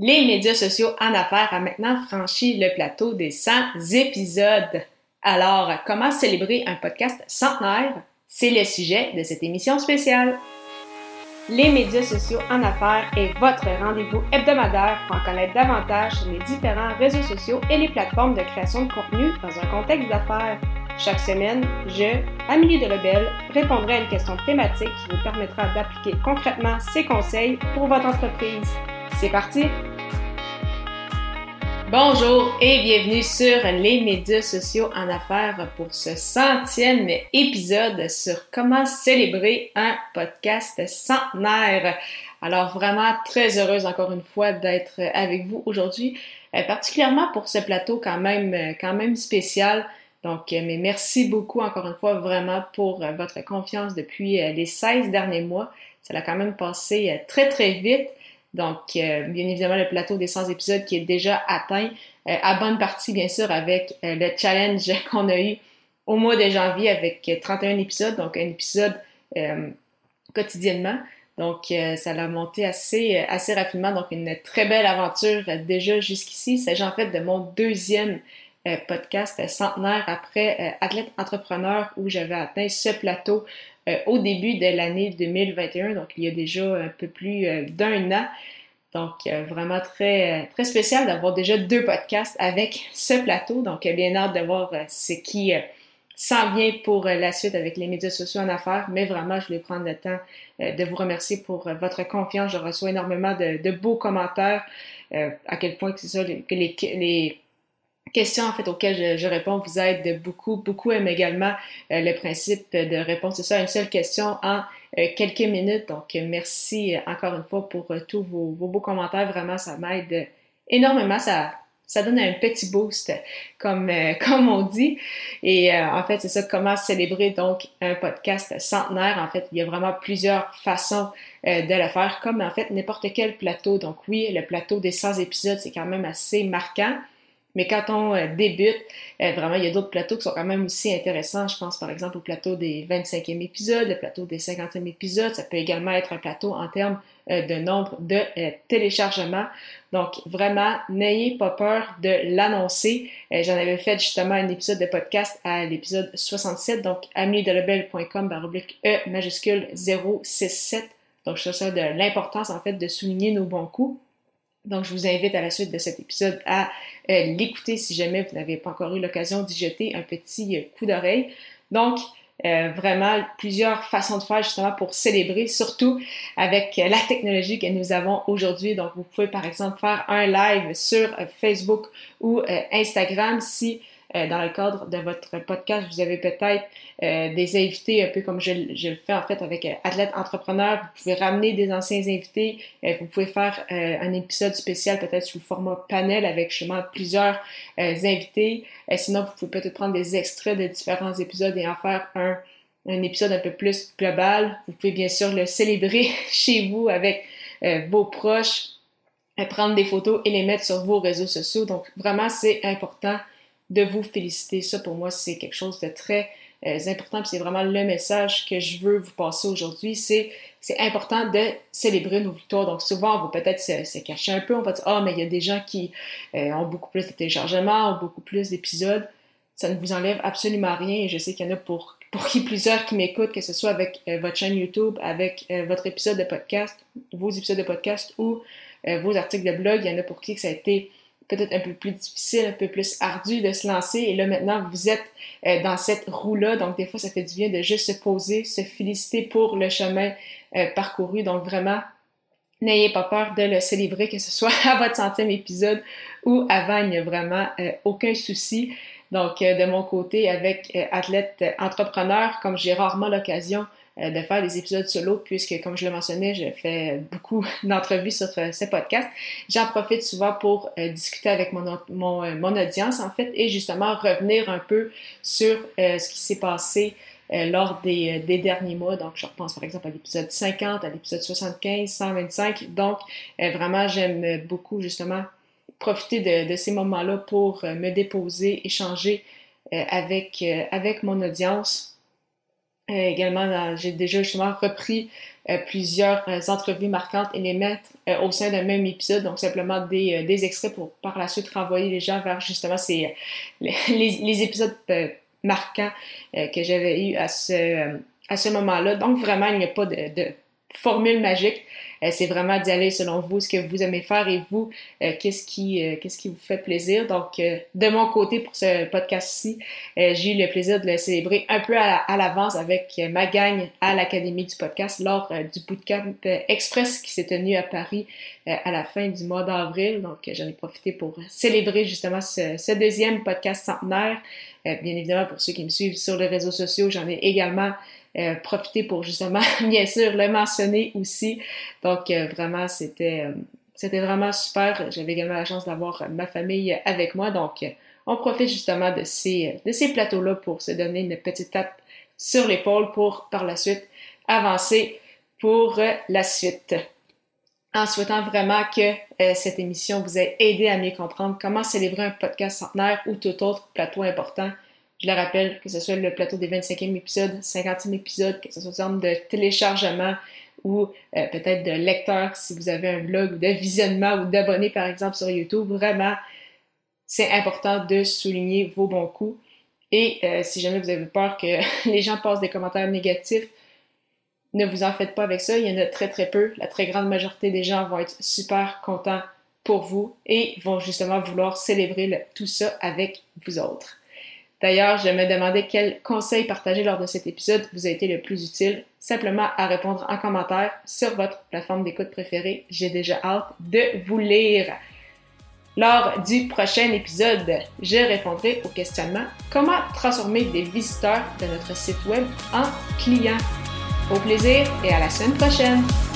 Les médias sociaux en affaires a maintenant franchi le plateau des 100 épisodes. Alors, comment célébrer un podcast centenaire? C'est le sujet de cette émission spéciale. Les médias sociaux en affaires est votre rendez-vous hebdomadaire pour en connaître davantage sur les différents réseaux sociaux et les plateformes de création de contenu dans un contexte d'affaires. Chaque semaine, je, Amélie de Rebelle, répondrai à une question thématique qui vous permettra d'appliquer concrètement ces conseils pour votre entreprise. C'est parti! Bonjour et bienvenue sur les médias sociaux en affaires pour ce centième épisode sur comment célébrer un podcast centenaire. Alors vraiment très heureuse encore une fois d'être avec vous aujourd'hui, euh, particulièrement pour ce plateau quand même, euh, quand même spécial. Donc, euh, mais merci beaucoup encore une fois vraiment pour votre confiance depuis les 16 derniers mois. Ça a quand même passé très très vite. Donc, euh, bien évidemment, le plateau des 100 épisodes qui est déjà atteint, euh, à bonne partie, bien sûr, avec euh, le challenge qu'on a eu au mois de janvier avec 31 épisodes, donc un épisode quotidiennement. Donc, ça l'a monté assez, assez rapidement. Donc, une très belle aventure déjà jusqu'ici. C'est en fait de mon deuxième podcast centenaire après Athlète Entrepreneur où j'avais atteint ce plateau euh, au début de l'année 2021, donc il y a déjà un peu plus euh, d'un an. Donc, euh, vraiment très, très spécial d'avoir déjà deux podcasts avec ce plateau. Donc, bien hâte de voir ce qui s'en vient pour la suite avec les médias sociaux en affaires. Mais vraiment, je voulais prendre le temps de vous remercier pour votre confiance. Je reçois énormément de, beaux commentaires. à quel point c'est ça, que les questions en fait auxquelles je, réponds vous aide beaucoup. Beaucoup aiment également euh, le principe de répondre c'est ça une seule question en euh, quelques minutes. Donc merci encore une fois pour euh, tous vos, beaux commentaires. Vraiment, ça m'aide énormément. Ça, ça donne un petit boost, comme, comme on dit. Et en fait, c'est ça, comment célébrer donc un podcast centenaire. En fait, il y a vraiment plusieurs façons de le faire, comme en fait n'importe quel plateau. Donc oui, le plateau des 100 épisodes, c'est quand même assez marquant. Mais quand on euh, débute, euh, vraiment, il y a d'autres plateaux qui sont quand même aussi intéressants. Je pense par exemple au plateau des 25e épisodes, le plateau des 50e épisodes. Ça peut également être un plateau en termes euh, de nombre de téléchargements. Donc, vraiment, n'ayez pas peur de l'annoncer. J'en avais fait justement un épisode de podcast à l'épisode 67, donc amiedelebel.com baroblique E majuscule 067. Donc, je trouve ça de l'importance, en fait, de souligner nos bons coups. Donc, je vous invite à la suite de cet épisode à euh, l'écouter si jamais vous n'avez pas encore eu l'occasion d'y jeter un petit euh, coup d'oreille. Donc, euh, vraiment plusieurs façons de faire justement pour célébrer, surtout avec la technologie que nous avons aujourd'hui. Donc, vous pouvez par exemple faire un live sur Facebook ou Instagram si euh, dans le cadre de votre podcast, vous avez peut-être euh, des invités, un peu comme je, le fais en fait avec euh, Athlète Entrepreneur. Vous pouvez ramener des anciens invités. vous pouvez faire un épisode spécial peut-être sous le format panel avec justement plusieurs invités. sinon, vous pouvez peut-être prendre des extraits de différents épisodes et en faire un, un épisode un peu plus global. Vous pouvez bien sûr le célébrer chez vous avec vos proches, prendre des photos et les mettre sur vos réseaux sociaux. Donc vraiment, c'est important de vous féliciter. Ça, pour moi, c'est quelque chose de très euh, important. C'est vraiment le message que je veux vous passer aujourd'hui. C'est important de célébrer nos victoires. Donc, souvent, on va peut-être se, cacher un peu. On va dire, ah, mais il y a des gens qui euh, ont beaucoup plus de téléchargements, beaucoup plus d'épisodes. Ça ne vous enlève absolument rien. Et je sais qu'il y en a pour, pour qui plusieurs qui m'écoutent, que ce soit avec euh, votre chaîne YouTube, avec votre épisode de podcast, vos épisodes de podcast ou vos articles de blog. Il y en a pour qui ça a été peut-être un peu plus difficile, un peu plus ardu de se lancer. Et là, maintenant, vous êtes euh, dans cette roue-là. Donc, des fois, ça fait du bien de juste se poser, se féliciter pour le chemin euh, parcouru. Donc, vraiment, n'ayez pas peur de le célébrer, que ce soit à votre centième épisode ou avant. Il n'y a vraiment euh, aucun souci. Donc, de mon côté, avec Athlète Entrepreneur, comme j'ai rarement l'occasion de faire des épisodes solo, puisque, comme je le mentionnais, je fais beaucoup d'entrevues sur euh, ce podcast. J'en profite souvent pour euh, discuter avec mon, mon, mon, audience, en fait, et justement revenir un peu sur ce qui s'est passé lors des, des, derniers mois. Donc, je repense par exemple à l'épisode 50, à l'épisode 75, 125. Donc, vraiment, j'aime beaucoup justement profiter de, de ces moments-là pour me déposer, échanger avec, avec mon audience également, j'ai déjà justement repris plusieurs entrevues marquantes et les mettre au sein d'un même épisode, donc simplement des, des, extraits pour par la suite renvoyer les gens vers justement ces, les, les, épisodes marquants que j'avais eu à ce, à ce moment-là. Donc vraiment, il n'y a pas de, de formule magique. Euh, c'est vraiment d'y aller selon vous, ce que vous aimez faire et vous, euh, qu'est-ce qui, euh, qu'est-ce qui vous fait plaisir. Donc, de mon côté, pour ce podcast-ci, j'ai eu le plaisir de le célébrer un peu à, l'avance avec ma gang à l'Académie du podcast lors du bootcamp express qui s'est tenu à Paris à la fin du mois d'avril. Donc, j'en ai profité pour célébrer justement ce deuxième podcast centenaire. bien évidemment, pour ceux qui me suivent sur les réseaux sociaux, j'en ai également euh, profiter pour justement, bien sûr, le mentionner aussi. Donc, euh, vraiment, c'était, euh, c'était vraiment super. J'avais également la chance d'avoir ma famille avec moi. Donc, on profite justement de ces, de ces plateaux-là pour se donner une petite tape sur l'épaule pour, par la suite, avancer pour la suite. En souhaitant vraiment que cette émission vous ait aidé à mieux comprendre comment célébrer un podcast centenaire ou tout autre plateau important je le rappelle, que ce soit le plateau des 25e épisodes, 50e épisode, que ce soit en termes de téléchargement ou euh, peut-être de lecteur si vous avez un blog de visionnement ou d'abonnés par exemple sur YouTube. Vraiment, c'est important de souligner vos bons coups. Et euh, si jamais vous avez peur que les gens passent des commentaires négatifs, ne vous en faites pas avec ça. Il y en a très très peu. La très grande majorité des gens vont être super contents pour vous et vont justement vouloir célébrer tout ça avec vous autres. D'ailleurs, je me demandais quel conseil partagé lors de cet épisode vous a été le plus utile. Simplement à répondre en commentaire sur votre plateforme d'écoute préférée. J'ai déjà hâte de vous lire. Lors du prochain épisode, je répondrai au questionnement comment transformer des visiteurs de notre site web en clients. Au plaisir et à la semaine prochaine!